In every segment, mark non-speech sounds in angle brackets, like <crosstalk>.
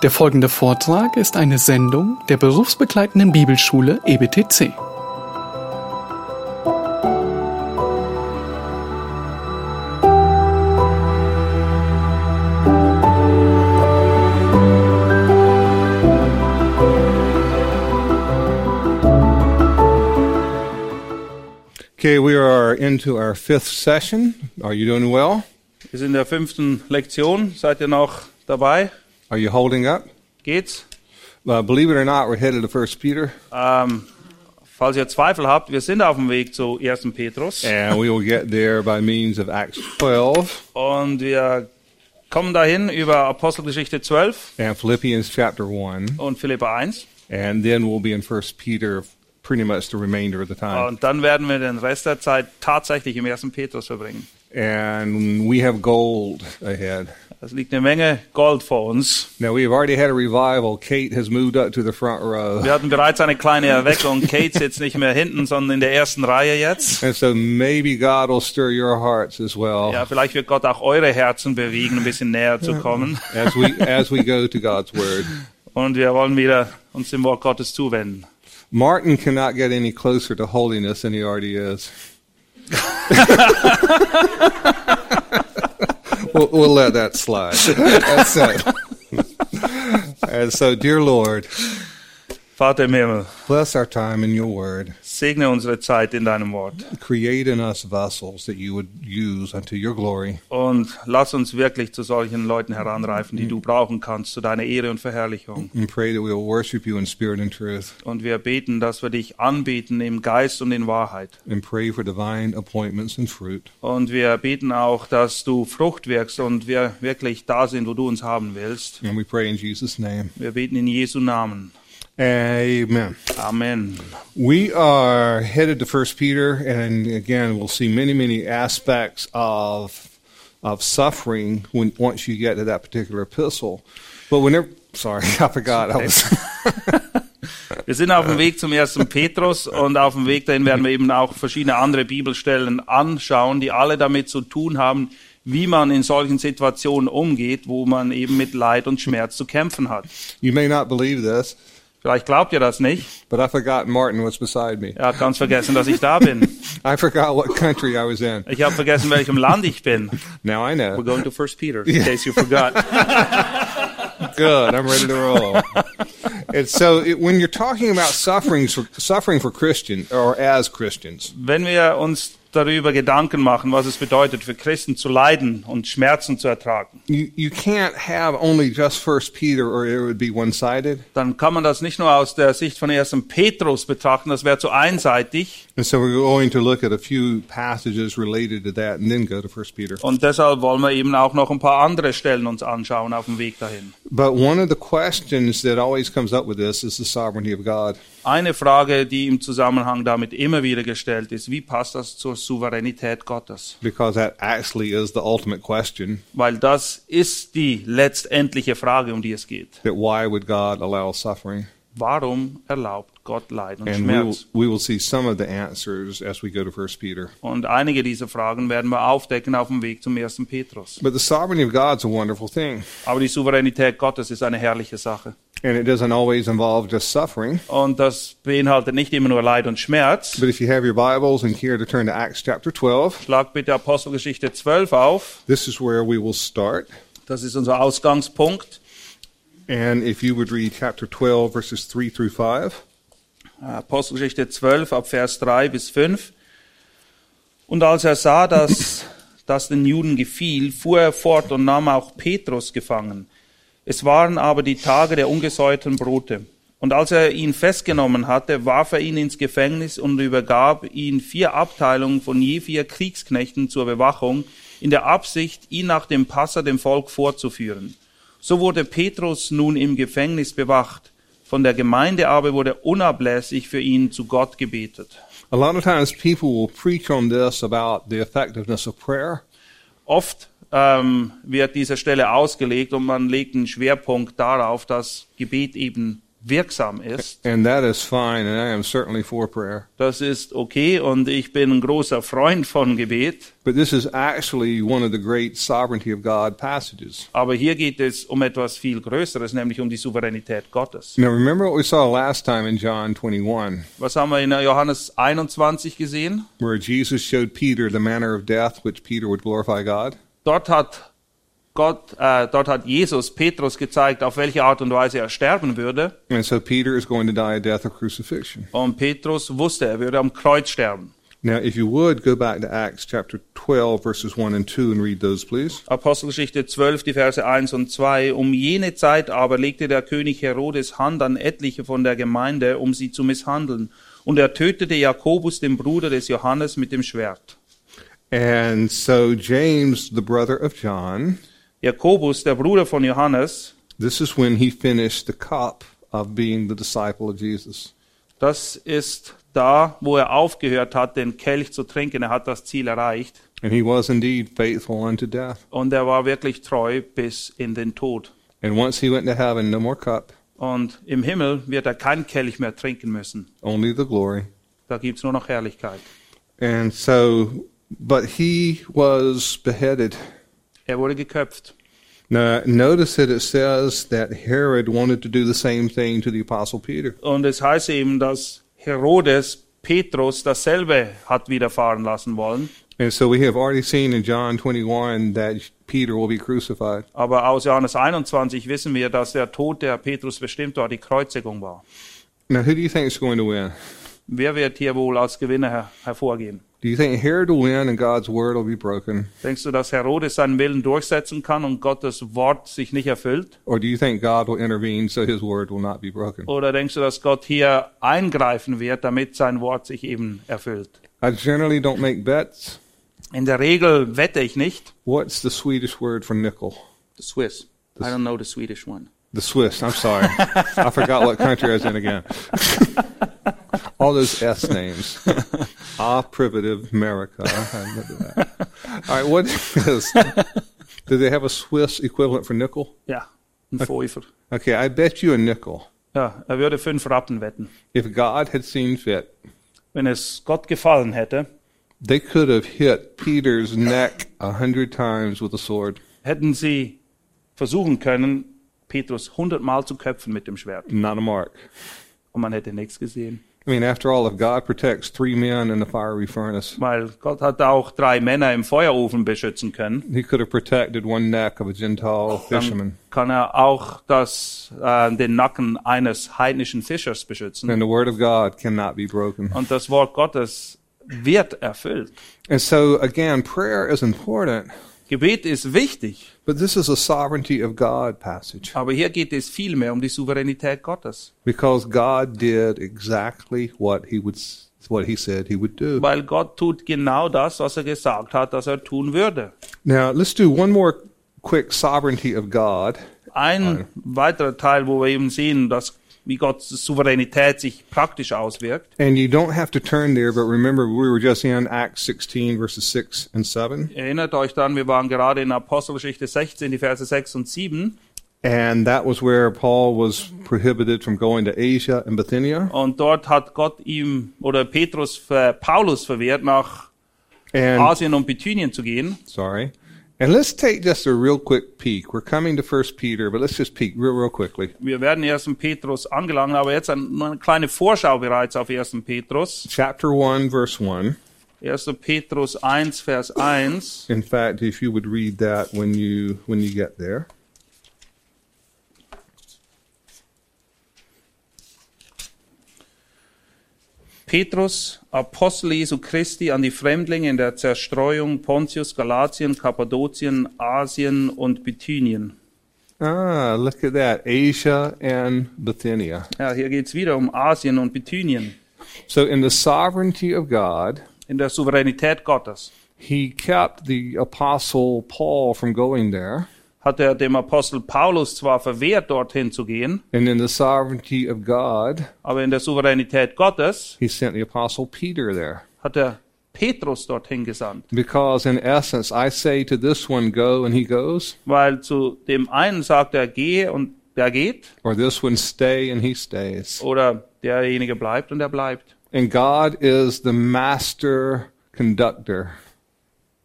Der folgende Vortrag ist eine Sendung der berufsbegleitenden Bibelschule EBTC. Okay, we are into our fifth session. Are you doing well? Wir sind in der fünften Lektion. Seid ihr noch dabei? Are you holding up? Geht's? Uh, believe it or not, we're headed to First Peter, Ähm, falls ihr Zweifel habt, wir sind auf dem Weg zu 1. Petrus and we will get there by means of Acts 12 und wir kommen dahin über Apostelgeschichte 12 and Philippians chapter 1, und Philippa 1 and then we'll be in First Peter pretty much the remainder of the time. und dann werden wir den Rest der Zeit tatsächlich im 1. Petrus verbringen. And we have gold ahead. Es liegt eine Menge Gold vor uns. Now we have already had a revival. Kate has moved up to the front row. Wir hatten bereits eine kleine Erweckung. <laughs> Kate sitzt nicht mehr hinten, sondern in der ersten Reihe jetzt. And so maybe God will stir your hearts as well Ja, vielleicht wird Gott auch eure Herzen bewegen, ein bisschen näher zu kommen. as we as we go to God's word. <laughs> Und wir wollen wieder uns dem Wort Gottes zuwenden. Martin cannot get any closer to holiness than he already is. <laughs> we'll, we'll let that slide. That's it. and so, dear Lord, im Himmel, bless our time in your word. Segne unsere Zeit in deinem Wort Create in us vessels that you would use unto your glory. und lass uns wirklich zu solchen Leuten heranreifen, die du brauchen kannst, zu deiner Ehre und Verherrlichung. And pray that we will worship you in spirit and truth. Und wir beten, dass wir dich anbeten im Geist und in Wahrheit. And pray for divine appointments and fruit. Und wir beten auch, dass du Frucht wirkst und wir wirklich da sind, wo du uns haben willst. And we pray in Jesus' name. Wir beten in Jesu Namen. Amen. Amen. We are headed to First Peter, and again, we'll see many, many aspects of of suffering when once you get to that particular epistle. But whenever, sorry, <laughs> I forgot. I was, <laughs> Wir sind auf dem Weg zum ersten Petrus und auf dem Weg dahin werden wir eben auch verschiedene andere Bibelstellen anschauen, die alle damit zu tun haben, wie man in solchen Situationen umgeht, wo man eben mit Leid und Schmerz zu kämpfen hat. you may not believe this, Vielleicht glaubt ihr das nicht. but I forgot Martin was beside me. Er hat ganz vergessen, dass ich da bin. <laughs> I forgot what country I was in. Ich habe vergessen, welchem Land ich bin. Now I We're know. going to First Peter, in case you forgot. <laughs> Good. I'm ready to roll. and so, it, when you're talking about suffering for suffering for Christian or as Christians, Wenn wir uns darüber Gedanken machen, was es bedeutet, für Christen zu leiden und Schmerzen zu ertragen, you you can't have only just First Peter, or it would be one-sided. dann kann man das nicht nur aus der Sicht von 1. Petrus betrachten, das wäre zu einseitig. And so we're going to look at a few passages related to that and then go to First Peter. Und deshalb wollen wir eben auch noch ein paar andere Stellen uns anschauen auf dem Weg dahin. But one of the questions that always comes up with this is the sovereignty of God. Eine Frage, die im Zusammenhang damit immer wieder gestellt ist, wie passt das zur Souveränität Gottes? Because that actually is the ultimate question Weil das ist die letztendliche Frage, um die es geht. that why would God allow suffering? Warum erlaubt Gott Leid und And we will, Schmerz? we will see some of the answers as we go to First Peter. Und einige dieser Fragen werden wir aufdecken auf dem Weg zum ersten Petrus. But the sovereignty of God is a wonderful thing. Aber die Souveränität Gottes ist eine herrliche Sache. And it doesn't always involve just suffering. Und das beinhaltet nicht immer nur Leid und Schmerz. But if you have your Bibles and care to turn to Acts chapter 12, Schlag bitte Apostelgeschichte 12 auf. this is where we will start. Das ist unser Ausgangspunkt. And if you would read chapter 12, verses 3 through 5. Apostelgeschichte 12 ab Vers 3 bis 5. Und als er sah, dass <laughs> das den Juden gefiel, fuhr er fort und nahm auch Petrus gefangen. Es waren aber die Tage der ungesäuerten Brote. Und als er ihn festgenommen hatte, warf er ihn ins Gefängnis und übergab ihn vier Abteilungen von je vier Kriegsknechten zur Bewachung, in der Absicht, ihn nach dem Passa dem Volk vorzuführen. So wurde Petrus nun im Gefängnis bewacht. Von der Gemeinde aber wurde unablässig für ihn zu Gott gebetet. A lot of times people will preach on this about the effectiveness of prayer. Oft ähm, wird diese Stelle ausgelegt und man legt einen Schwerpunkt darauf, dass Gebet eben wirksam ist. And that is fine, and I am certainly for prayer. Das ist okay und ich bin ein großer Freund von Gebet. But this is actually one of the great sovereignty of God passages. Aber hier geht es um etwas viel Größeres, nämlich um die Souveränität Gottes. Now, remember what we saw last time in John 21, Was haben wir in Johannes 21 gesehen? where Jesus showed Peter the manner of death which Peter would glorify God? Dort hat Gott, äh, dort hat Jesus Petrus gezeigt, auf welche Art und Weise er sterben würde. And so Peter is going to die a death of crucifixion. Und Petrus wusste, er würde am Kreuz sterben. Now, if you would go back to Acts chapter 12, verses 1 and 2, and read those, please. Apostelgeschichte 12, die Verse 1 und 2. Um jene Zeit aber legte der König Herodes Hand an etliche von der Gemeinde, um sie zu misshandeln. Und er tötete Jakobus, den Bruder des Johannes, mit dem Schwert. And so James, the brother of John, Jakobus, der Bruder von Johannes, this is when he finished the cup of being the disciple of Jesus. das ist da, wo er aufgehört hat, den Kelch zu trinken. Er hat das Ziel erreicht. And he was indeed faithful unto death. Und er war wirklich treu bis in den Tod. And once he went to heaven, no more cup, Und im Himmel wird er kein Kelch mehr trinken müssen. only the glory. Da gibt's nur noch Herrlichkeit. And so, but he was beheaded. Er wurde geköpft. Now, notice that it says that Herod wanted to do the same thing to the Apostle Peter. Und es heißt eben, dass Herodes Petrus dasselbe hat widerfahren lassen wollen. And so we have already seen in John 21 that Peter will be crucified. Aber aus Johannes 21 wissen wir, dass der Tod, der Petrus bestimmt war, die Kreuzigung war. Now, who do you think is going to win? Wer wird hier wohl als Gewinner her hervorgehen? Do you think Herod will win and God's word will be broken? Denkst du, dass Herodes seinen Willen durchsetzen kann und Gottes Wort sich nicht erfüllt? Or do you think God will intervene so his word will not be broken? Oder denkst du, dass Gott hier eingreifen wird, damit sein Wort sich eben erfüllt? I generally don't make bets. In der Regel wette ich nicht. What's the Swedish word for nickel? The Swiss. I don't know the Swedish one. The Swiss. I'm sorry. I forgot what country I was in again. <laughs> All those S names. <laughs> Ah, privative America. I remember that. All right, what is, do they have a Swiss equivalent for nickel? Ja, ein Pfeifer. Okay, I bet you a nickel. Ja, er würde fünf Rappen wetten. If God had seen fit, Wenn es Gott gefallen hätte, they could have hit Peter's neck a hundred times with a sword. hätten sie versuchen können, Petrus hundertmal zu köpfen mit dem Schwert. Not a mark. Und man hätte nichts gesehen. I mean, after all, if God protects three men in a fiery furnace, Weil Gott hat auch drei Männer im Feuerofen beschützen können. he could have protected one neck of a Gentile fisherman. Kann er auch das, äh, den Nacken eines heidnischen Fischers beschützen. And the word of God cannot be broken. Und das Wort Gottes wird erfüllt. And so, again, prayer is important, Gebet ist wichtig, but this is a sovereignty of God passage aber hier geht es vielmehr um die Souveränität Gottes. because God did exactly what he would what he said he would do. Weil Gott tut genau das, was er gesagt hat, dass er tun würde. Now, let's do one more quick sovereignty of God. Ein weiterer Teil, wo wir eben sehen, dass, wie Gottes Souveränität sich praktisch auswirkt. And you don't have to turn there, but remember we were just in Acts 16 verses 6 and 7. Erinnert euch dann, wir waren gerade in Apostelgeschichte 16, die Verse 6 und 7. And that was where Paul was prohibited from going to Asia and Bithynia. Und dort hat Gott ihm oder Petrus Paulus verwehrt, nach And Asien und Bithynien zu gehen. sorry. And let's take just a real quick peek. We're coming to First Peter, but let's just peek real, real quickly. Wir werden 1. Petrus angelangen, aber jetzt eine kleine Vorschau bereits auf 1. Petrus. Chapter 1, verse 1. 1. Petrus 1, Vers 1. In fact, if you would read that when you when you get there. Petrus, Apostel Jesu Christi an die Fremdlinge in der Zerstreuung Pontius, Galatien, Kappadokien, Asien und Bithynien. Ah, look at that. Asia and Bithynia. Ja, hier geht's wieder um Asien und Bithynien. So in the sovereignty of God, In der Souveränität Gottes he kept the apostle Paul from going there. Hat er dem Apostel Paulus zwar verwehrt, dorthin zu gehen, And in the sovereignty of God, aber in der Souveränität Gottes he sent the apostle Peter there. hat er Petrus dorthin gesandt. Because in essence, I say to this one, go, and he goes. Weil zu dem einen sagt er, gehe und der geht or this one stay and he stays. oder derjenige bleibt und er bleibt. And God is the master conductor.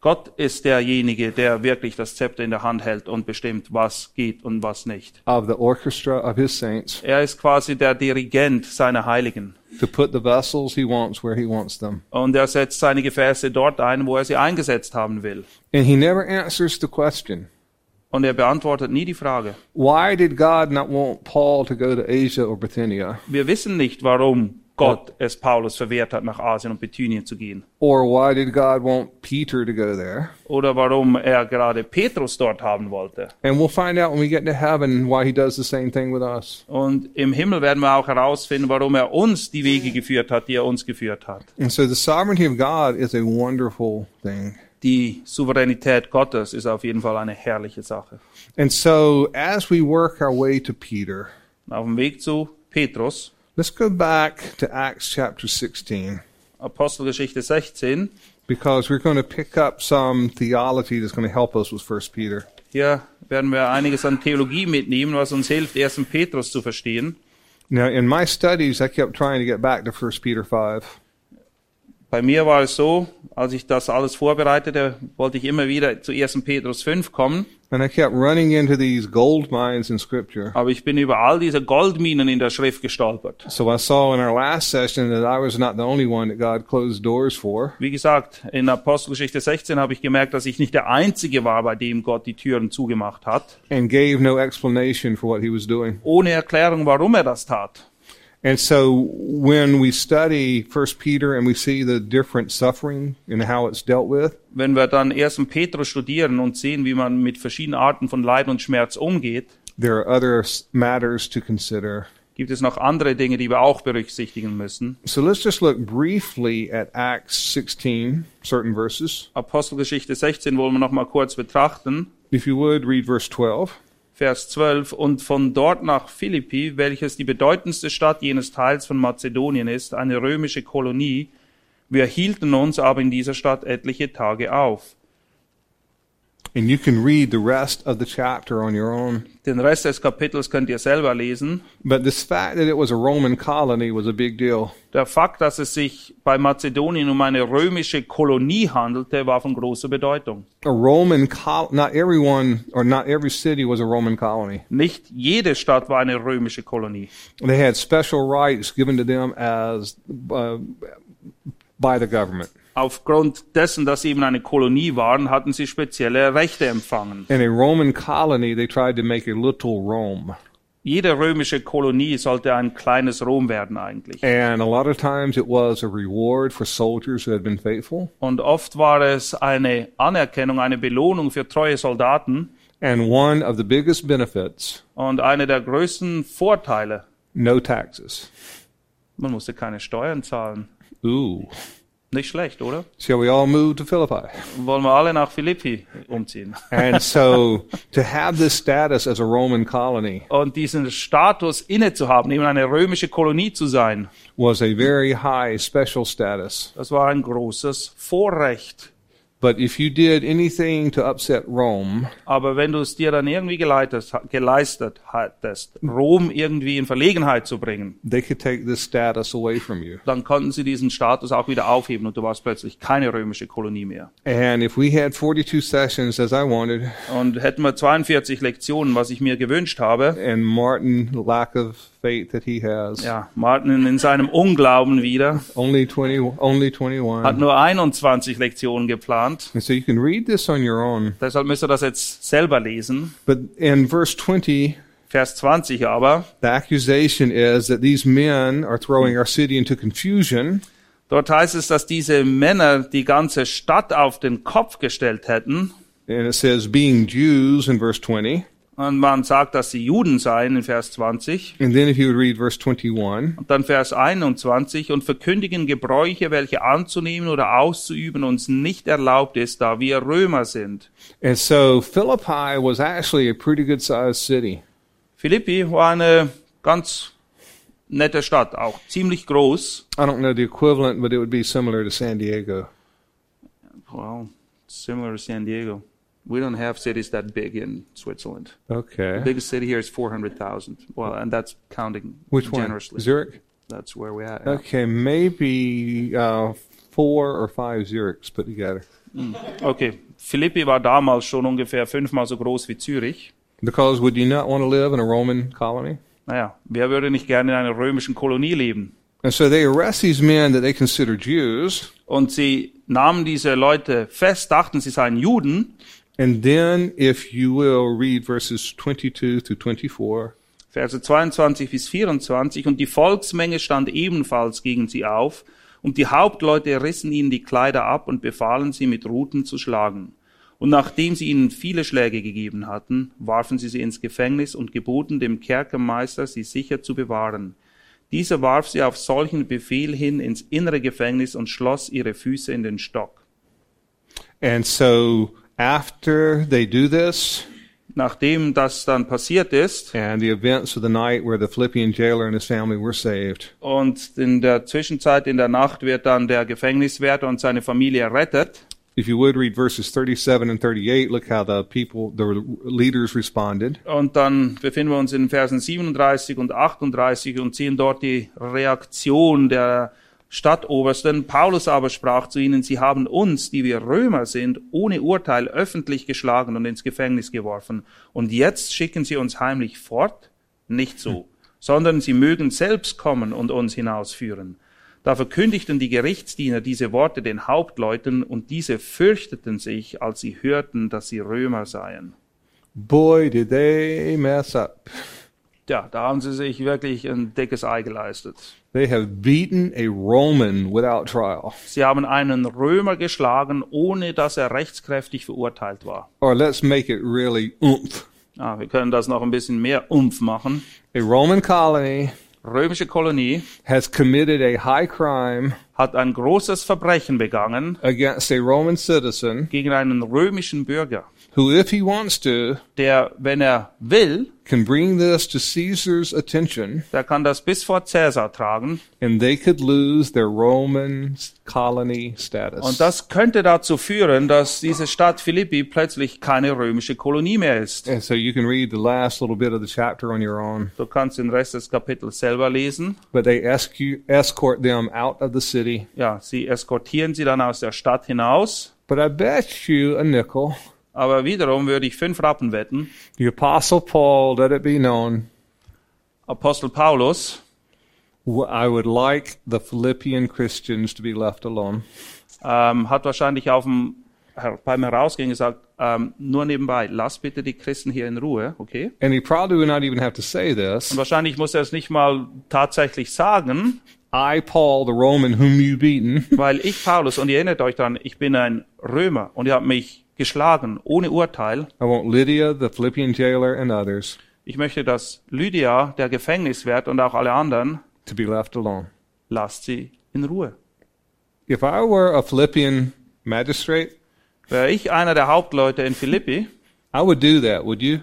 Gott ist derjenige, der wirklich das Zepter in der Hand hält und bestimmt, was geht und was nicht. of the orchestra of his saints Er ist quasi der Dirigent seiner Heiligen. to put the vessels he wants where he wants them. Und er setzt seine Gefäße dort ein, wo er sie eingesetzt haben will. And he never answers the question Und er beantwortet nie die Frage. why did God not want Paul to go to Asia or Bithynia? Wir wissen nicht, warum Gott es Paulus verwehrt hat, nach Asien und Bithynien zu gehen. Or why did God want Peter to go there? Oder warum er gerade Petrus dort haben wollte. And we'll find out when we get to heaven why he does the same thing with us. Und im Himmel werden wir auch herausfinden, warum er uns die Wege geführt hat, die er uns geführt hat. And so the sovereignty of God is a wonderful thing. Die Souveränität Gottes ist auf jeden Fall eine herrliche Sache. And so as we work our way to Peter, Auf dem Weg zu Petrus, let's go back to Acts chapter 16 Apostelgeschichte 16. because we're going to pick up some theology that's going to help us with First Peter. Hier werden wir einiges an Theologie mitnehmen, was uns hilft, 1. Petrus zu verstehen. Now, in my studies, I kept trying to get back to 1 Peter 5. Bei mir war es so, als ich das alles vorbereitete, wollte ich immer wieder zu 1. Petrus 5 kommen, And I kept running into these gold mines in Scripture. aber ich bin über all diese Goldminen in der Schrift gestolpert. So I saw in our last session that I was not the only one that God closed doors for. Wie gesagt, in Apostelgeschichte 16 habe ich gemerkt, dass ich nicht der Einzige war, bei dem Gott die Türen zugemacht hat, and gave no explanation for what he was doing. ohne Erklärung, warum er das tat. And so when we study First Peter and we see the different suffering and how it's dealt with, Wenn wir dann 1. Petrus studieren und sehen, wie man mit verschiedenen Arten von Leid und Schmerz umgeht, there are other matters to consider. gibt es noch andere Dinge, die wir auch berücksichtigen müssen. So let's just look briefly at Acts 16, certain verses. Apostelgeschichte 16 wollen wir noch mal kurz betrachten. If you would, read verse 12. Vers 12. Und von dort nach Philippi, welches die bedeutendste Stadt jenes Teils von Mazedonien ist, eine römische Kolonie. Wir hielten uns aber in dieser Stadt etliche Tage auf. And you can read the rest of the chapter on your own. Den Rest des Kapitels könnt ihr selber lesen. But this fact that it was a Roman colony was a big deal. Der Fakt, dass es sich bei Mazedonien um eine römische Kolonie handelte, war von großer Bedeutung. A Roman not everyone or not every city was a Roman colony. Nicht jede Stadt war eine römische Kolonie. They had special rights given to them as uh, by the government. Aufgrund dessen, dass sie eben eine Kolonie waren, hatten sie spezielle Rechte empfangen. In a Roman colony, they tried to make a little Rome. Jede römische Kolonie sollte ein kleines Rom werden eigentlich. And a lot of times it was a reward for soldiers who had been faithful. Und oft war es eine Anerkennung, eine Belohnung für treue Soldaten. And one of the biggest benefits, Und einer der größten Vorteile, no taxes. man musste keine Steuern zahlen. Ooh. Nicht schlecht, oder? Shall we all move to Philippi? Wollen wir alle nach Philippi umziehen. And so to have this status as a Roman colony Und diesen Status inne zu haben, eben eine römische Kolonie zu sein, was a very high special status. das war ein großes Vorrecht. But if you did anything to upset Rome, Aber wenn du es dir dann irgendwie geleitet, geleistet hattest, Rom irgendwie in Verlegenheit zu bringen, they could take this status away from you. dann konnten sie diesen Status auch wieder aufheben und du warst plötzlich keine römische Kolonie mehr. And if we had 42 sessions as I wanted, Und hätten wir 42 Lektionen, was ich mir gewünscht habe, and Martin, lack of faith that he has, ja, Martin in seinem Unglauben wieder, only 20, only hat 21. nur 21 Lektionen geplant. And so you can read this on your own. Deshalb müsst ihr das jetzt selber lesen. But in verse 20, Vers 20 aber, the accusation is that these men are throwing our city into confusion dort heißt es, dass diese Männer die ganze Stadt auf den Kopf gestellt hätten. And it says, being Jews in verse 20. Und man sagt, dass sie Juden seien in Vers 20. And then if you would read verse 21, Und dann Vers 21. Und verkündigen Gebräuche, welche anzunehmen oder auszuüben uns nicht erlaubt ist, da wir Römer sind. and so Philippi was actually a pretty good sized city. Philippi war eine ganz nette Stadt, auch ziemlich groß. I don't know the equivalent, but it would be similar to San Diego. Wow, similar to San Diego. We don't have cities that big in Switzerland. The Okay. biggest city here is 400,000. Well, and that's counting Which one? generously. Zurich? That's where we're at. yeah. Okay, maybe uh, four or five Zurichs put together. Okay, Philippi war damals schon ungefähr fünfmal so groß wie Zürich. Because would you not want to live in a Roman colony? Naja, wer würde nicht gerne in einer römischen Kolonie leben? And so they arrest these men that they consider Jews, Und sie nahmen diese Leute fest, dachten, sie seien Juden. And then, if you will, read verses 22 through 24. Verse 22 bis 24. Und die Volksmenge stand ebenfalls gegen sie auf. Und die Hauptleute rissen ihnen die Kleider ab und befahlen sie mit Ruten zu schlagen. Und nachdem sie ihnen viele Schläge gegeben hatten, warfen sie sie ins Gefängnis und geboten dem Kerkermeister, sie sicher zu bewahren. Dieser warf sie auf solchen Befehl hin ins innere Gefängnis und schloss ihre Füße in den Stock. And so, after they do this, Nachdem das dann passiert ist and the events of the night where the Philippian jailer and his family were saved, und in der Zwischenzeit in der Nacht wird dann der Gefängniswärter und seine Familie errettet, if you would read verses 37 and 38, look how the people, the leaders responded. Und dann befinden wir uns in Versen 37 und 38 und sehen dort die Reaktion der Stadtobersten. Paulus aber sprach zu ihnen, sie haben uns, die wir Römer sind, ohne Urteil öffentlich geschlagen und ins Gefängnis geworfen. Und jetzt schicken sie uns heimlich fort? Nicht so, sondern sie mögen selbst kommen und uns hinausführen. Da verkündigten die Gerichtsdiener diese Worte den Hauptleuten und diese fürchteten sich, als sie hörten, dass sie Römer seien. Boy, did they mess up. Ja, da haben sie sich wirklich ein dickes Ei geleistet. They have beaten a Roman without trial. Sie haben einen Römer geschlagen, ohne dass er rechtskräftig verurteilt war. Or let's make it really oomph. Ja, wir können das noch ein bisschen mehr Umf machen. A Roman colony Römische Kolonie has committed a high crime hat ein großes Verbrechen begangen against a Roman citizen gegen einen römischen Bürger, who, if he wants to, der, wenn er will, can bring this to Caesar's attention der kann das bis vor Cäsar tragen. and they could lose their Roman colony status. Und das könnte dazu führen, dass diese Stadt Philippi plötzlich keine römische Kolonie mehr ist. and so you can read the last little bit of the chapter on your own. Du kannst den Rest des Kapitels selber lesen. But they escort them out of the city. Ja, sie eskortieren sie dann aus der Stadt hinaus. But I bet you a nickel, Aber wiederum würde ich fünf Rappen wetten. the Apostle Paul, let it be known, Apostel Paulus I would like the Philippian Christians to be left alone. ähm, hat wahrscheinlich auf dem, beim Herausgehen gesagt, ähm, nur nebenbei, lass bitte die Christen hier in Ruhe, okay? And he probably would not even have to say Und this. wahrscheinlich muss er es nicht mal tatsächlich sagen, I, Paul, the Roman whom you beaten, weil ich, Paulus, und ihr erinnert euch daran, ich bin ein Römer und ihr habt mich geschlagen, ohne Urteil. I want Lydia, the Philippian jailer, and others Ich möchte, dass Lydia, der Gefängniswert und auch alle anderen, to be left alone. lasst sie in Ruhe. If I were a Philippian magistrate, Wäre ich einer der Hauptleute in Philippi, I would do that, would you?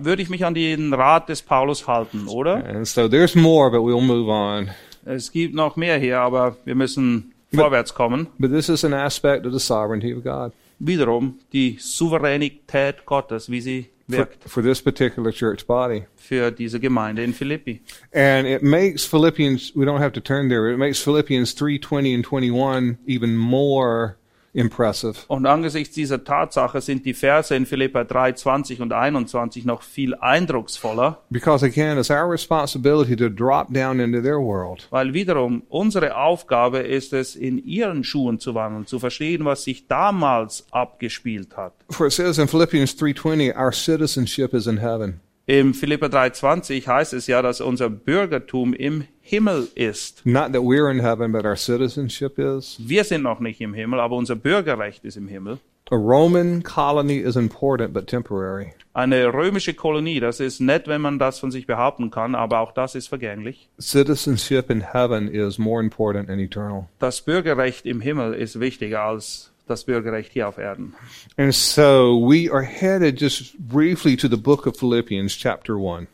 würde ich mich an den Rat des Paulus halten, oder? And so there's more, but we'll move on. Es gibt noch mehr hier, aber wir müssen vorwärts kommen. But this is an aspect of the sovereignty of God Wiederum die Souveränität Gottes, wie sie for, for this particular church body. für diese Gemeinde in Philippi. And it makes Philippians, we don't have to turn there, it makes Philippians 3 20 and 21 even more impressive. Und angesichts dieser Tatsache sind die Verse in Philippa 3, 20 und 21 noch viel eindrucksvoller, Because again, it's our responsibility to drop down into their world. weil wiederum unsere Aufgabe ist es, in ihren Schuhen zu wandeln, zu verstehen, was sich damals abgespielt hat. For it says in Philippians 3:20, our citizenship is in heaven. Im Philippa 3,20 heißt es ja, dass unser Bürgertum im Himmel ist. Not that we're in heaven, but our citizenship is. Wir sind noch nicht im Himmel, aber unser Bürgerrecht ist im Himmel. A Roman colony is important but temporary. Eine römische Kolonie, das ist nett, wenn man das von sich behaupten kann, aber auch das ist vergänglich. Citizenship in heaven is more important and eternal. Das Bürgerrecht im Himmel ist wichtiger als das Bürgerrecht hier auf Erden. And so we are headed just briefly to the book of Philippians, chapter 1.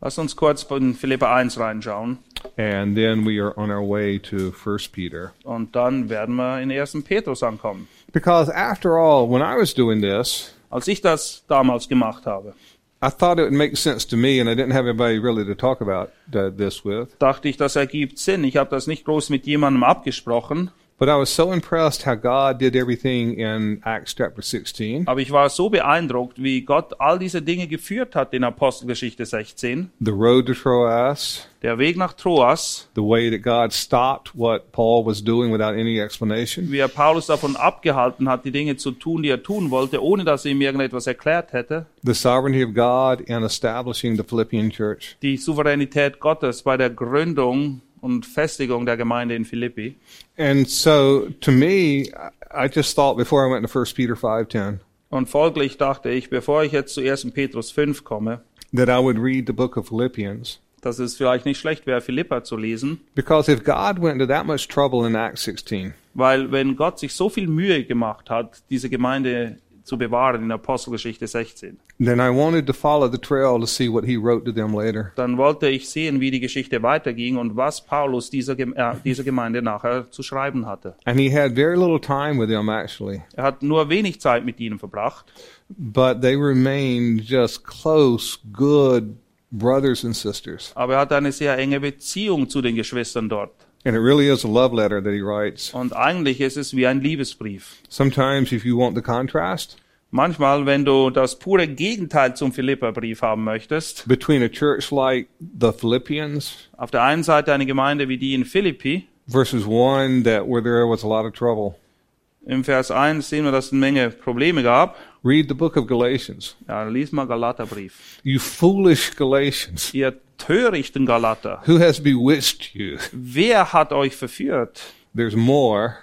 Lass uns kurz von Philippa 1 reinschauen And then we are on our way to 1 Peter. und dann werden wir in 1. Petrus ankommen. Because after all, when I was doing this, als ich das damals gemacht habe, I thought it would make sense to me, and I didn't have anybody really to talk about uh, this with. dachte ich, das ergibt Sinn. Ich habe das nicht groß mit jemandem abgesprochen, But I was so impressed how God did everything in Acts chapter 16. aber ich war so beeindruckt, wie Gott all diese Dinge geführt hat in Apostelgeschichte 16. The road to Troas, Der Weg nach Troas, the way that God stopped what Paul was doing without any explanation, wie er Paulus davon abgehalten hat, die Dinge zu tun, die er tun wollte, ohne dass er ihm irgendetwas erklärt hätte. the sovereignty of God in establishing the Philippian church. Die Souveränität Gottes bei der Gründung und Festigung der Gemeinde in Philippi. And so to me, I just thought before I went to 1 Peter 5:10 Und folglich dachte ich, bevor ich jetzt zu 1. Petrus 5 komme, that I would read the book of Philippians dass es vielleicht nicht schlecht wäre, Philippa zu lesen, because if God went to that much trouble in Acts 16, weil wenn Gott sich so viel Mühe gemacht hat, diese Gemeinde zu bewahren in Apostelgeschichte 16, then I wanted to follow the trail to see what he wrote to them later. dann wollte ich sehen, wie die Geschichte weiterging und was Paulus dieser, äh, dieser Gemeinde nachher zu schreiben hatte. And he had very little time with them actually, Er hat nur wenig Zeit mit ihnen verbracht, but they remained just close, good brothers and sisters. aber er hat eine sehr enge Beziehung zu den Geschwistern dort. And it really is a love letter that he writes. Und eigentlich ist es wie ein Liebesbrief. Sometimes, if you want the contrast Manchmal, wenn du das pure Gegenteil zum Philipperbrief haben möchtest, between a church like the Philippians auf der einen Seite eine Gemeinde wie die in Philippi, versus one that where there was a lot of trouble, im Vers 1 sehen wir, dass es eine Menge Probleme gab. read the book of Galatians. Ja, lies mal Galaterbrief. You foolish Galatians, Ihr törichten Galater, who has bewitched you? wer hat euch verführt? There's more,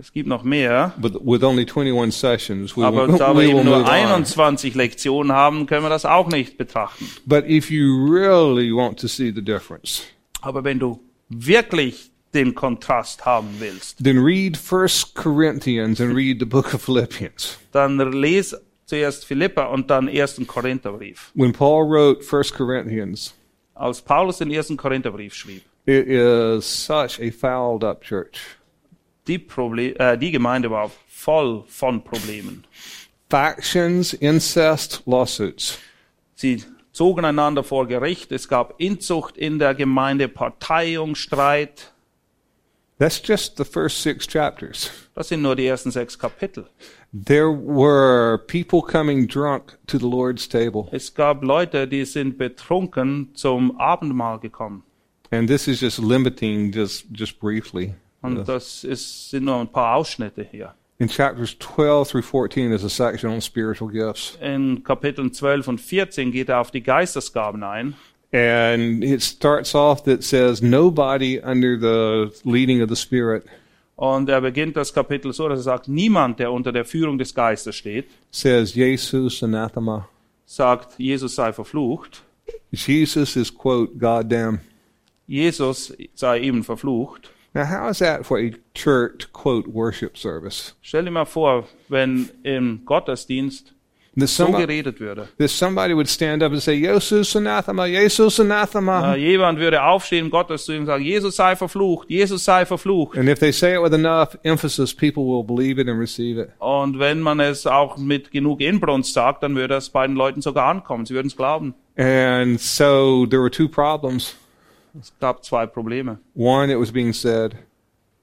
Es gibt noch mehr, but with only 21 sessions, we, aber will, <laughs> da wir eben nur move on. 21 Lektionen haben, können wir das auch nicht betrachten. But if you really want to see the difference, Aber wenn du wirklich den Kontrast haben willst, then read First Corinthians and read the book of Philippians. dann les zuerst Philippa und dann 1. Korintherbrief. When Paul wrote First Corinthians, Als Paulus den 1. Korintherbrief schrieb, it is such a fouled up church. die, Proble äh, die Gemeinde war voll von Problemen. Factions, incest, lawsuits. Sie zogen einander vor Gericht, es gab Inzucht in der Gemeinde, Parteiung, Streit. That's just the first six chapters. Das sind nur die ersten sechs Kapitel. There were people coming drunk to the Lord's table. Es gab Leute, die sind betrunken zum Abendmahl gekommen. And this is just limiting just, just briefly. Und das ist, sind nur ein paar Ausschnitte hier. In chapters 12 through 14 is a section on spiritual gifts. In Kapiteln 12 und 14 geht er auf die Geistesgaben ein. And it starts off that says, nobody under the leading of the Spirit Und er beginnt das Kapitel so, dass er sagt, niemand, der unter der Führung des Geistes steht, says, Jesus anathema. sagt, Jesus sei verflucht. Jesus is, quote, goddamn. Jesus sei eben verflucht. Now, how is that for a church, quote, worship service? Stell dir mal vor, wenn im Gottesdienst That so geredet würde. that somebody would stand up and say, Jesus anathema, Jesus anathema. Äh, jemand würde aufstehen im Gottesdienst und sagen, Jesus sei verflucht, Jesus sei verflucht. And if they say it with enough emphasis, people will believe it and receive it. Und wenn man es auch mit genug Inbrunst sagt, dann würde es bei den Leuten sogar ankommen. Sie würden es glauben. And so there were two problems. Es gab zwei Probleme. One, it was being said.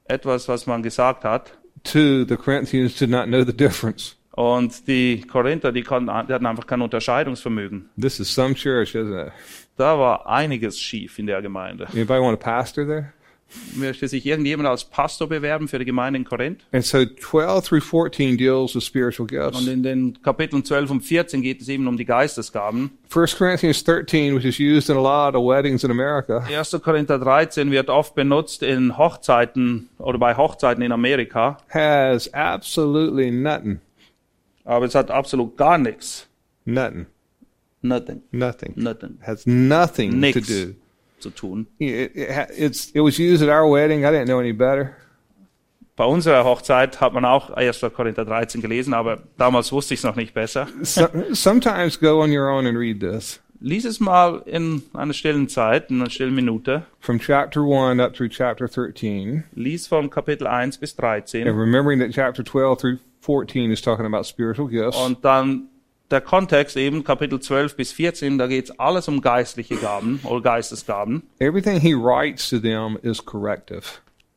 Etwas, was man gesagt hat. Two, the Corinthians did not know the difference. Und die Korinther, die, konnten, die hatten einfach kein Unterscheidungsvermögen. This is some church, isn't it? Da war einiges schief in der Gemeinde. Anybody want a pastor there? Möchte sich irgendjemand als Pastor bewerben für die Gemeinde in Korinth? And so 12 through 14 deals with spiritual Und gifts. in den Kapiteln 12 und 14 geht es eben um die Geistesgaben. 1 Corinthians 13, which is used in a lot of weddings in America, 1. Korinther 13 wird oft benutzt in Hochzeiten oder bei Hochzeiten in Amerika, has absolutely nothing, aber es hat absolut gar nichts. nothing, Nothing. nothing, Nothing. has nothing to Nix do. zu tun. It, it, it's, it was used at our wedding. I didn't know any better. Bei unserer Hochzeit hat man auch 1. Korinther 13 gelesen, aber damals wusste ich es noch nicht besser. So, sometimes go on your own and read this. Lies es mal in einer stillen Zeit, in einer stillen Minute. From chapter 1 up through chapter 13. Lies von Kapitel 1 bis And 13 remembering that chapter 12 through 14 is talking about spiritual gifts. und dann der Kontext eben Kapitel 12 bis 14, da geht es alles um geistliche Gaben oder Geistesgaben. Everything he writes to them is corrective.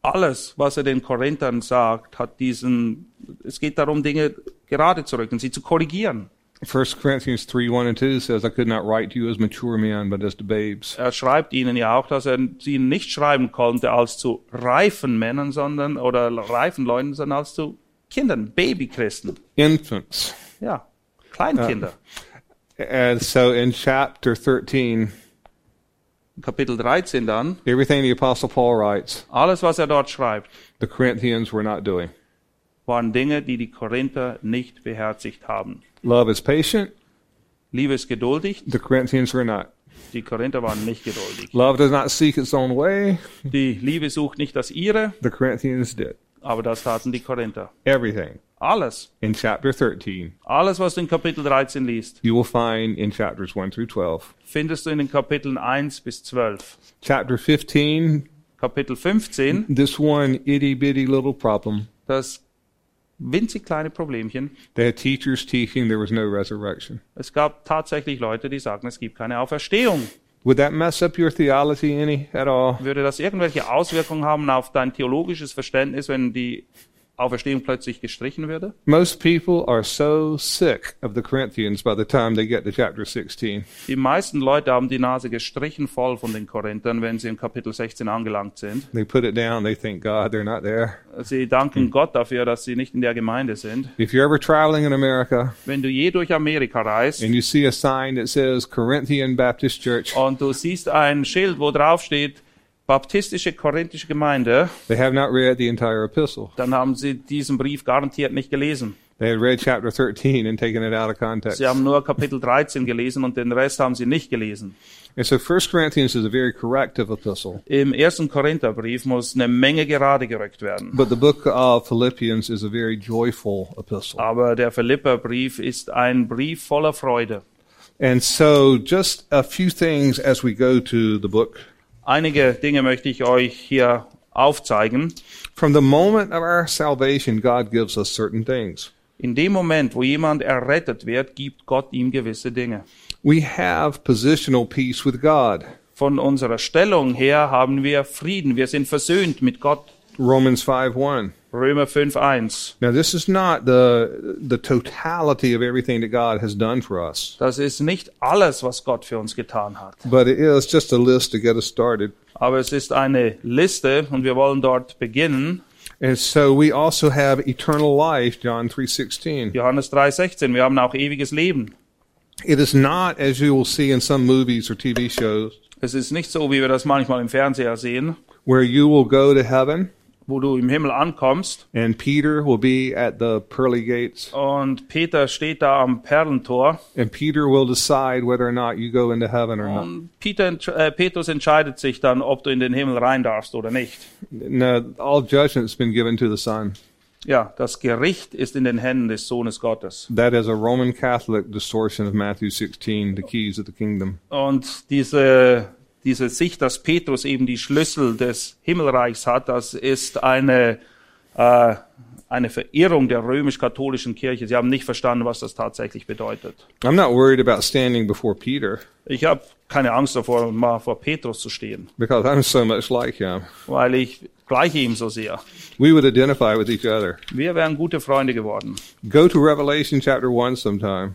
Alles, was er den Korinthern sagt, hat diesen, es geht darum, Dinge gerade zu rücken, sie zu korrigieren. 1 Corinthians 3 1 and 2 says, I could not write to you as mature men, but as to babes. Er schreibt ihnen ja auch, dass er sie nicht schreiben konnte als zu reifen Männern, sondern, oder reifen Leuten, sondern als zu Kindern, Babychristen. Infants. Ja, Kleinkinder. And so in chapter 13, Kapitel 13 dann, everything the Apostle Paul writes, alles, was er dort schreibt, the Corinthians were not doing. waren Dinge, die die Korinther nicht beherzigt haben. Love is patient, Liebe ist geduldig, the Corinthians were not. die Korinther waren nicht geduldig. Love does not seek its own way, Die Liebe sucht nicht das ihre, the Corinthians did. Aber das taten die Korinther. Everything. Alles, In chapter 13, alles, was du in Kapitel 13 liest, you will find in chapters 1 through 12. findest du in den Kapiteln 1 bis 12. Chapter 15, Kapitel 15, this one itty bitty little problem. das winzig kleine Problemchen. They had teachers teaching there was no resurrection. Es gab tatsächlich Leute, die sagten, es gibt keine Auferstehung. Would that mess up your theology any at all? Würde das irgendwelche Auswirkungen haben auf dein theologisches Verständnis, wenn die Auferstehung plötzlich gestrichen würde? Most people are so sick of the Corinthians by the time they get to chapter 16. Die meisten Leute haben die Nase gestrichen voll von den Korinthern, wenn sie in Kapitel 16 angelangt sind. They put it down, they thank God they're not there. Sie danken Gott dafür, dass sie nicht in der Gemeinde sind. If you're ever traveling in America Wenn du je durch Amerika reist and you see a sign that says Corinthian Baptist Church, und du siehst ein Schild, wo drauf steht, Baptistische Korinthische Gemeinde, they have not read the entire epistle. dann haben sie diesen Brief garantiert nicht gelesen. They had read chapter 13 and taken it out of context. Sie haben nur Kapitel 13 gelesen und den Rest haben sie nicht gelesen. And so 1 Corinthians is a very corrective epistle. Im ersten Korintherbrief muss eine Menge gerade gerückt werden. But the book of Philippians is a very joyful epistle. Aber der Philipperbrief ist ein Brief voller Freude. And so just a few things as we go to the book. Einige Dinge möchte ich euch hier aufzeigen. From the moment of our salvation, God gives us certain things. In dem Moment, wo jemand errettet wird, gibt Gott ihm gewisse Dinge. We have positional peace with God. Von unserer Stellung her haben wir Frieden. Wir sind versöhnt mit Gott. Romans 5 1. Römer 5.1. Now, this is not the, the totality of everything that God has done for us, Das ist nicht alles, was Gott für uns getan hat. but it is just a list to get us started. Aber es ist eine Liste und wir wollen dort beginnen. And so we also have eternal life, John 3:16. Johannes 3.16. Wir haben auch ewiges Leben. It is not as you will see in some movies or TV shows Es ist nicht so, wie wir das manchmal im Fernseher sehen, where you will go to heaven wo du im Himmel ankommst and Peter will be at the pearly gates und Peter steht da am Perlentor and Peter will decide whether or not you go into heaven or not. und Peter, äh, Petrus entscheidet sich dann, ob du in den Himmel rein darfst oder nicht. No, all judgment's been given to the Son. Ja, das Gericht ist in den Händen des Sohnes Gottes. That is a Roman Catholic distortion of Matthew 16, the keys of the kingdom. Und diese, diese Sicht, dass Petrus eben die Schlüssel des Himmelreichs hat, das ist eine, äh, eine Verirrung der römisch-katholischen Kirche. Sie haben nicht verstanden, was das tatsächlich bedeutet. I'm not worried about standing before Peter Ich habe keine Angst davor, mal vor Petrus zu stehen, because I'm so much like him. weil ich gleiche ihm so sehr. We would identify with each other. Wir wären gute Freunde geworden. Go to Revelation chapter 1 sometime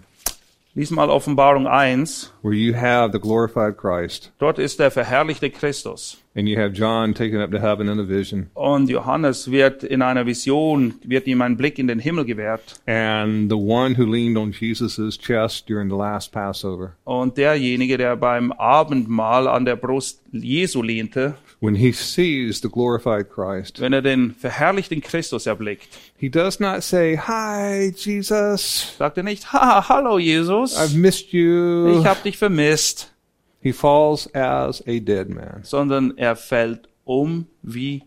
Lies mal Offenbarung 1. where you have the glorified Christ Dort ist der verherrlichte Christus. and you have John taken up to heaven in a vision. Und Johannes wird in einer Vision, wird ihm ein Blick in den Himmel gewährt. And the one who leaned on Jesus' chest during the last Passover, Und derjenige, der beim Abendmahl an der Brust Jesu lehnte, when he sees the glorified Christ, wenn er den verherrlichten Christus erblickt, he does not say, Hi, Jesus, sagt er nicht, ha, hallo Jesus, I've missed you. ich hab dich vermisst, He falls as a dead man. sondern er fällt um wie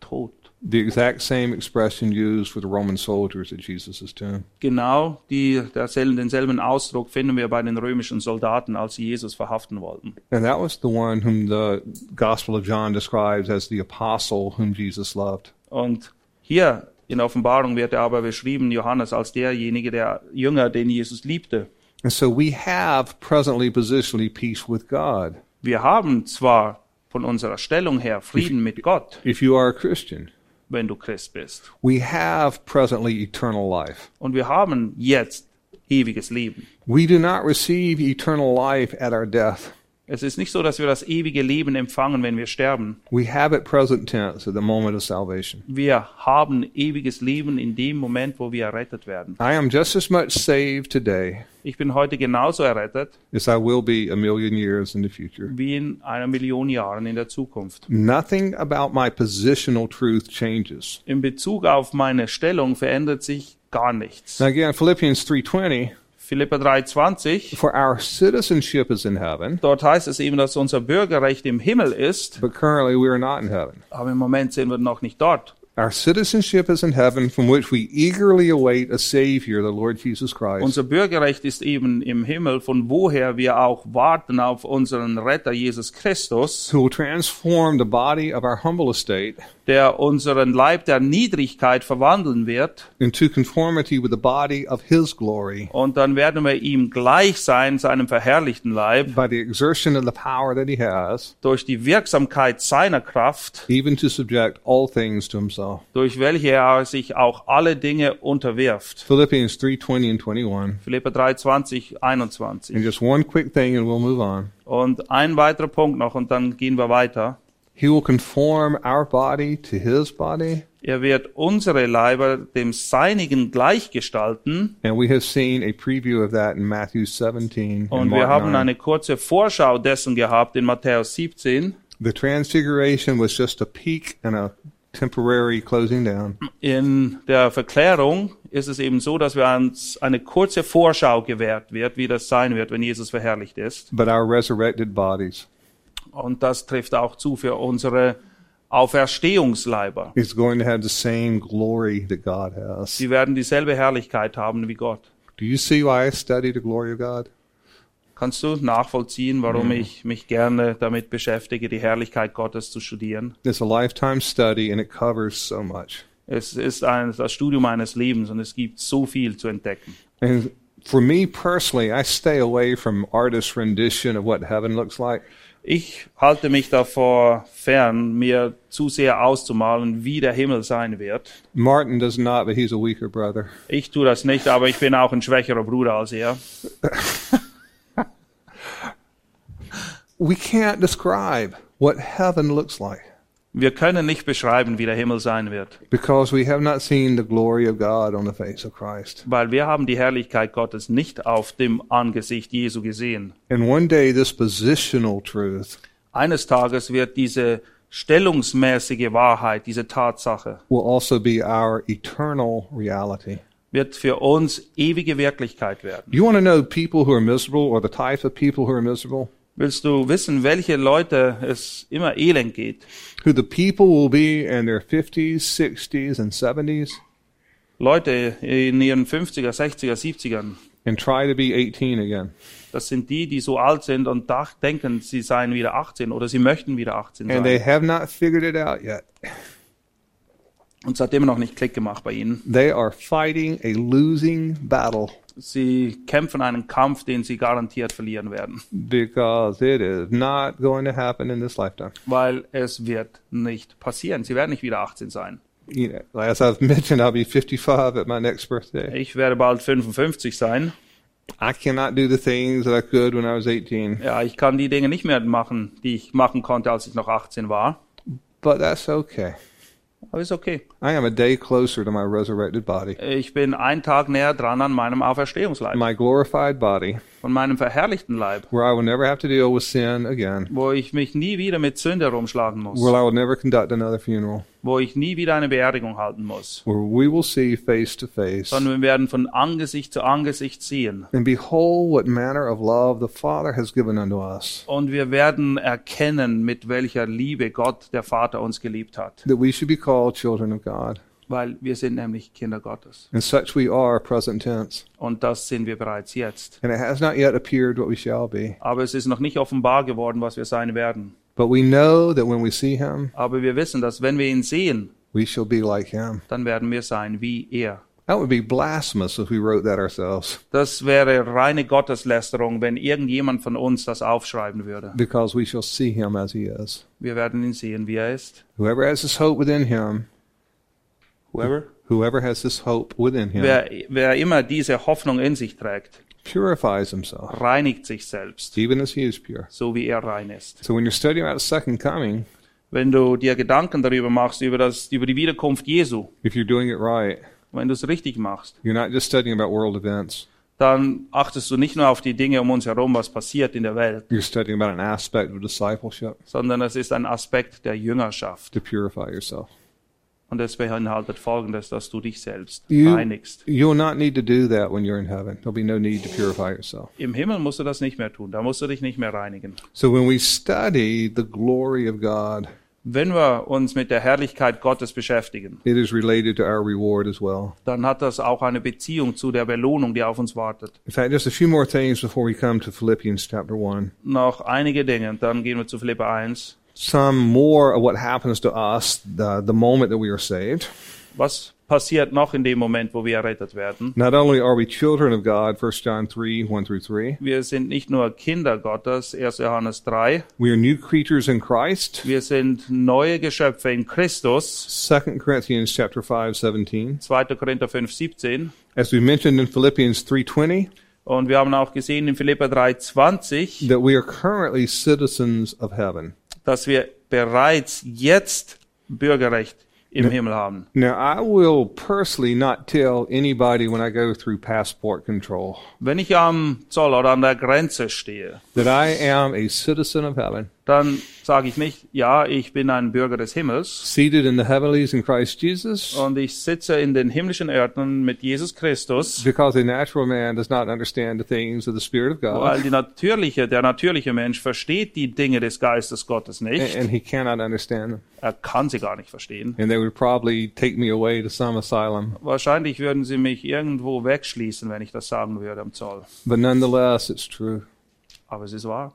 tot. The exact same expression used for the Roman soldiers at Jesus' tomb. Genau die, derselben, denselben Ausdruck finden wir bei den römischen Soldaten, als sie Jesus verhaften wollten. And that was the one whom the Gospel of John describes as the apostle whom Jesus loved. Und hier in Offenbarung wird er aber beschrieben, Johannes, als derjenige, der Jünger, den Jesus liebte. And so we have presently positionally peace with God. Wir haben zwar von unserer Stellung her Frieden mit Gott, If you are a Christian, wenn du Christ bist. we have presently eternal life. Und wir haben jetzt ewiges Leben. We do not receive eternal life at our death. Es ist nicht so, dass wir das ewige Leben empfangen, wenn wir sterben. We have it present tense at the moment of salvation. Wir haben ewiges Leben in dem Moment, wo wir errettet werden. I am just as much saved today Ich bin heute genauso errettet as I will be a million years in the future. wie in einer Million Jahren in der Zukunft. Nothing about my positional truth changes. In Bezug auf meine Stellung verändert sich gar nichts. Now again, Philippians 3:20, Philipper 3,20, for our citizenship is in heaven, dort heißt es eben, dass unser Bürgerrecht im Himmel ist, but currently we are not in heaven. aber im Moment sind wir noch nicht dort. Our citizenship is in heaven, from which we eagerly await a Savior, the Lord Jesus Christ, Unser Bürgerrecht ist eben im Himmel, von woher wir auch warten auf unseren Retter Jesus Christus, who will transform the body of our humble estate der unseren Leib der Niedrigkeit verwandeln wird. into conformity with the body of His glory Und dann werden wir ihm gleich sein, seinem verherrlichten Leib, by the exertion of the power that He has, durch die Wirksamkeit seiner Kraft, even to subject all things to Himself. durch welche er sich auch alle Dinge unterwirft. Philippians 3:20 and 21. Philipper 3, 20, 21. And just one quick thing, and we'll move on. Und ein weiterer Punkt noch und dann gehen wir weiter. He will conform our body to His body, Er wird unsere Leiber dem Seinigen gleichgestalten. and we have seen a preview of that in Matthew 17 and Und wir haben 9. eine kurze Vorschau dessen gehabt in Matthäus 17. The transfiguration was just a peak and a temporary closing down. In der Verklärung ist es eben so, dass wir uns eine kurze Vorschau gewährt wird, wie das sein wird, wenn Jesus verherrlicht ist. But our resurrected bodies Und das trifft auch zu für unsere Auferstehungsleiber. is going to have the same glory that God has. Sie werden dieselbe Herrlichkeit haben wie Gott. Do you see why I study the glory of God? Kannst du nachvollziehen, warum ich mich gerne damit beschäftige, die Herrlichkeit Gottes zu studieren? It's a lifetime study and it covers so much. Es ist ein, das Studium meines Lebens und es gibt so viel zu entdecken. And for me personally, I stay away from artist rendition of what heaven looks like. Ich halte mich davor fern, mir zu sehr auszumalen, wie der Himmel sein wird. Martin does not, but he's a weaker brother. Ich tue das nicht, aber ich bin auch ein schwächerer Bruder als er. <laughs> We can't describe what heaven looks like Wir können nicht beschreiben, wie der Himmel sein wird, because we have not seen the glory of God on the face of Christ. weil wir haben die Herrlichkeit Gottes nicht auf dem Angesicht Jesu gesehen. And one day, this positional truth Eines Tages wird diese stellungsmäßige Wahrheit, diese Tatsache, will also be our eternal reality. wird für uns ewige Wirklichkeit werden. You want to know people who are miserable or the type of people who are miserable? Willst du wissen, welche Leute es immer elend geht? Who the people will be in their 50s, 60s, and 70s Leute in ihren 50er, 60er, 70ern. and try to be 18 again? Das sind die, die so alt sind und denken, sie seien wieder 18 oder sie möchten wieder 18 And they sein. have not figured it out yet. Und es hat immer noch nicht Klick gemacht bei ihnen. They are fighting a losing battle Sie kämpfen einen Kampf, den sie garantiert verlieren werden, because it is not going to happen in this lifetime. weil es wird nicht passieren. Sie werden nicht wieder 18 sein. You know, as I've mentioned, I'll be 55 at my next birthday. Ich werde bald 55 sein. I cannot do the things that I could when I was 18, Ja, ich kann die Dinge nicht mehr machen, die ich machen konnte, als ich noch 18 war. but that's okay. Aber ist okay. I am a day closer to my resurrected body. Ich bin einen Tag näher dran an meinem Auferstehungsleib, My glorified body, von meinem verherrlichten Leib, where I will never have to deal with sin again, wo ich mich nie wieder mit Sünde rumschlagen muss, where I will never conduct another funeral, wo ich nie wieder eine Beerdigung halten muss, where we will see face to face sondern wir werden von Angesicht zu Angesicht sehen. and behold what manner of love the Father has given unto us, Und wir werden erkennen, mit welcher Liebe Gott, der Vater, uns geliebt hat. that we should be called children of God. Weil wir sind nämlich Kinder Gottes. And such we are, present tense. Und das sind wir bereits jetzt. And it has not yet appeared what we shall be. Aber es ist noch nicht offenbar geworden, was wir sein werden. But we know that when we see him, Aber wir wissen, dass wenn wir ihn sehen, we shall be like him, dann werden wir sein wie er. That would be blasphemous if we wrote that ourselves Das wäre reine Gotteslästerung, wenn irgendjemand von uns das aufschreiben würde. because we shall see him as he is. Wir werden ihn sehen, wie er ist. Whoever has this hope within him, Whoever. whoever has this hope within him, Wer, wer immer diese Hoffnung in sich trägt, purifies himself, reinigt sich selbst, even as he is pure. so wie er rein ist. So when you're studying about the second coming, Wenn du dir Gedanken darüber machst, über, das, über die Wiederkunft Jesu, if you're doing it right, wenn du es richtig machst, you're not just studying about world events. dann achtest du nicht nur auf die Dinge um uns herum, was passiert in der Welt, You're studying about an aspect of discipleship sondern es ist ein Aspekt der Jüngerschaft. to purify yourself. Und es beinhaltet Folgendes, dass du dich selbst You, reinigst. you'll not need to do that when you're in heaven. There'll be no need to purify yourself. Im Himmel musst du das nicht mehr tun, da musst du dich nicht mehr reinigen. So when we study the glory of God, Wenn wir uns mit der Herrlichkeit Gottes beschäftigen, it is related to our reward as well. dann hat das auch eine Beziehung zu der Belohnung, die auf uns wartet. In fact, just a few more things before we come to Philippians chapter 1. Noch einige Dinge, dann gehen wir zu Philipper 1. Some more of what happens to us the, the moment that we are saved. Was passiert noch in dem Moment, wo wir errettet werden? Not only are we children of God, 1 John 3, 1 through 3, Wir sind nicht nur Kinder Gottes, 1. Johannes 3. we are new creatures in Christ. Wir sind neue Geschöpfe in Christus, 2 Corinthians chapter 5, 17. 2. Korinther 5, 17. As we mentioned in Philippians 3:20, Und wir haben auch gesehen in Philipper 3, 20, that we are currently citizens of heaven. Dass wir bereits jetzt Bürgerrecht im Himmel haben. Now, I will personally not tell anybody when I go through passport control Wenn ich am Zoll oder an der Grenze stehe, that I am a citizen of heaven, dann sage ich nicht, ja, ich bin ein Bürger des Himmels seated in the heavenlies in Christ Jesus, und ich sitze in den himmlischen Örtern mit Jesus Christus, because a natural man does not understand the things of the Spirit of weil God, die natürliche, der natürliche Mensch versteht die Dinge des Geistes Gottes nicht. and he cannot understand them. Er kann sie gar nicht verstehen. And they would probably take me away to some asylum. Wahrscheinlich würden sie mich irgendwo wegschließen, wenn ich das sagen würde am Zoll. But nonetheless, it's true. Aber es ist wahr.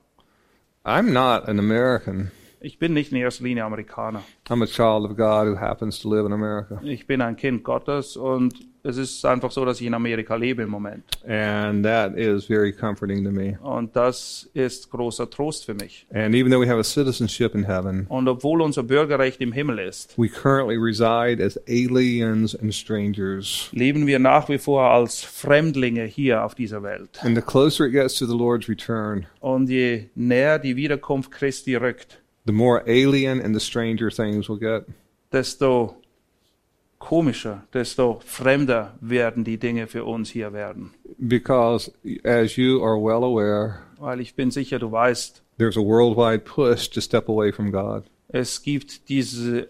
I'm not an American. Ich bin nicht in erster Linie Amerikaner. I'm a child of God who happens to live in America. Ich bin ein Kind Gottes und es ist einfach so, dass ich in Amerika lebe im Moment. And that is very comforting to me. Und das ist großer Trost für mich. And even though we have a citizenship in heaven, Und obwohl unser Bürgerrecht im Himmel ist, we currently reside as aliens and strangers. leben wir nach wie vor als Fremdlinge hier auf dieser Welt. And the closer it gets to the Lord's return, Und je näher die Wiederkunft Christi rückt, the more alien and the stranger things will get. desto komischer, desto fremder werden die Dinge für uns hier werden. Because, as you are well aware, Weil ich bin sicher, du weißt, there's a worldwide push to step away from God. es gibt diese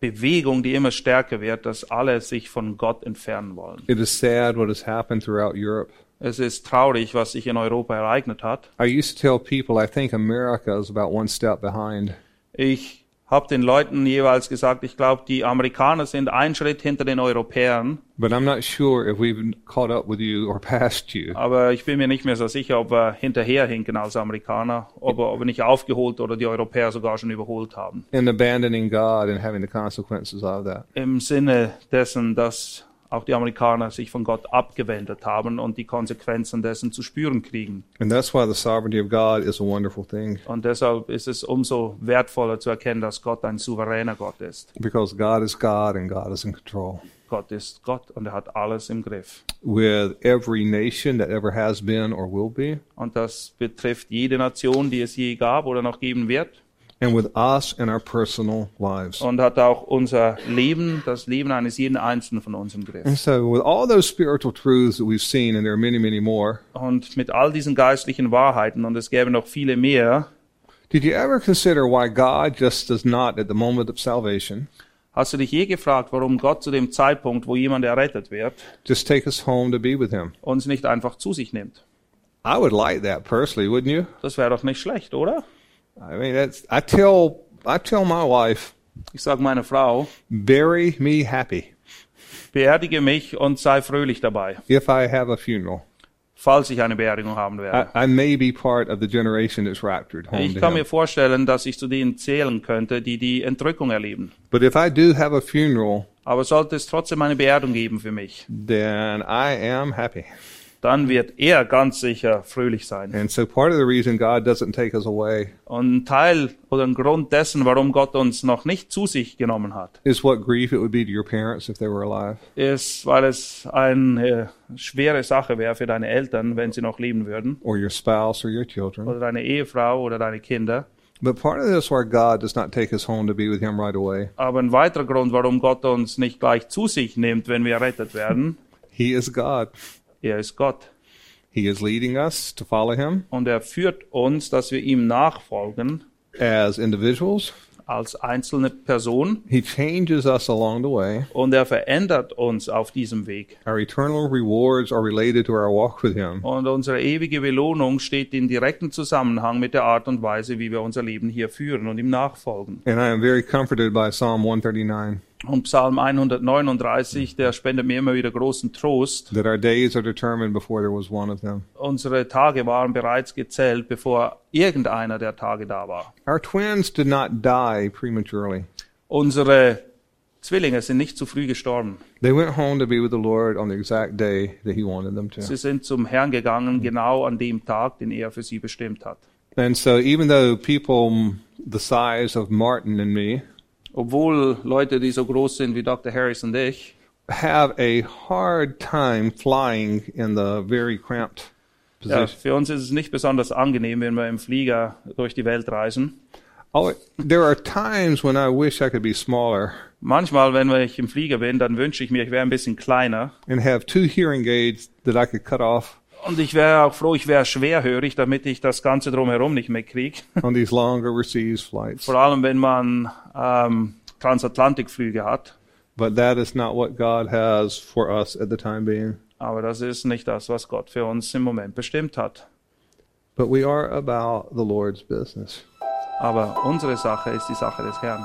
Bewegung, die immer stärker wird, dass alle sich von Gott entfernen wollen. It is sad what has happened throughout Europe. Es ist traurig, was sich in Europa ereignet hat. I used to tell people I think America is about one step behind. Ich habe den Leuten jeweils gesagt, ich glaube, die Amerikaner sind ein Schritt hinter den Europäern, But I'm not sure if we've caught up with you or passed you. aber ich bin mir nicht mehr so sicher, ob wir hinterherhinken als Amerikaner, ob wir, ob wir nicht aufgeholt oder die Europäer sogar schon überholt haben. In abandoning God and having the consequences of that. Im Sinne dessen, dass auch die Amerikaner sich von Gott abgewendet haben und die Konsequenzen dessen zu spüren kriegen. And that's why the sovereignty of God is a wonderful thing. Und deshalb ist es umso wertvoller zu erkennen, dass Gott ein souveräner Gott ist. Because God is God and God is in control. Gott ist Gott und er hat alles im Griff. With every nation that ever has been or will be, Und das betrifft jede Nation, die es je gab oder noch geben wird. And with us in our personal lives. Und hat auch unser Leben, das Leben eines jeden Einzelnen von uns im Griff. And so, with all those spiritual truths that we've seen, and there are many, many more, Und mit all diesen geistlichen Wahrheiten, und es gäbe noch viele mehr, did you ever consider why God just does not, at the moment of salvation, hast du dich je gefragt, warum Gott zu dem Zeitpunkt, wo jemand errettet wird, just take us home to be with Him? uns nicht einfach zu sich nimmt? I would like that personally, wouldn't you? Das wäre doch nicht schlecht, oder? I mean, that's, I tell, I tell my wife, Ich sage meiner Frau, bury me happy beerdige mich und sei fröhlich dabei, if I have a funeral. falls ich eine Beerdigung haben werde. I, I may be part of the generation that's raptured home Ich kann mir vorstellen, dass ich zu denen zählen könnte, die die Entrückung erleben. But if I do have a funeral, aber sollte es trotzdem eine Beerdung geben für mich, then I am happy. Dann wird er ganz sicher fröhlich sein. And so part of the reason God doesn't take us away Und ein Teil oder ein Grund dessen, warum Gott uns noch nicht zu sich genommen hat, is what grief it would be to your parents if they were alive. ist, weil es eine schwere Sache wäre für deine Eltern, wenn sie noch leben würden, or your spouse or your children. oder deine Ehefrau oder deine Kinder. But part of this why God does not take us home to be with Him right away. Aber ein weiterer Grund, warum Gott uns nicht gleich zu sich nimmt, wenn wir errettet werden, He is God. Er ist Gott. He is leading us to follow Him Und er führt uns, dass wir ihm nachfolgen as individuals. als einzelne Person. He changes us along the way. Und er verändert uns auf diesem Weg. Our eternal rewards are related to our walk with Him. Und unsere ewige Belohnung steht in direktem Zusammenhang mit der Art und Weise, wie wir unser Leben hier führen und ihm nachfolgen. And I am very comforted by Psalm 139 Und Psalm 139, der spendet mir immer wieder großen Trost. that our days are determined before there was one of them. Unsere Tage waren bereits gezählt, bevor irgendeiner der Tage da war. Our twins did not die prematurely. Unsere Zwillinge sind nicht zu früh gestorben. They went home to be with the Lord on the exact day that He wanted them to. Sie sind zum Herrn gegangen, genau an dem Tag, den er für sie bestimmt hat. And so, even though people the size of Martin and me Obwohl Leute, die so groß sind wie Dr. Harris und ich, have a hard time flying in the very cramped ja, position. für uns ist es nicht besonders angenehm, wenn wir im Flieger durch die Welt reisen. Oh, there are times when I wish I could be smaller Manchmal, wenn ich im Flieger bin, dann wünsche ich mir, ich wäre ein bisschen kleiner. and have two hearing aids that I could cut off Und ich wäre auch froh, ich wäre schwerhörig, damit ich das Ganze drumherum nicht mitkriege. on <laughs> these long overseas flights. Vor allem, wenn man ähm, Transatlantikflüge hat. But that is not what God has for us at the time being. Aber das ist nicht das, was Gott für uns im Moment bestimmt hat. But we are about the Lord's business. Aber unsere Sache ist die Sache des Herrn.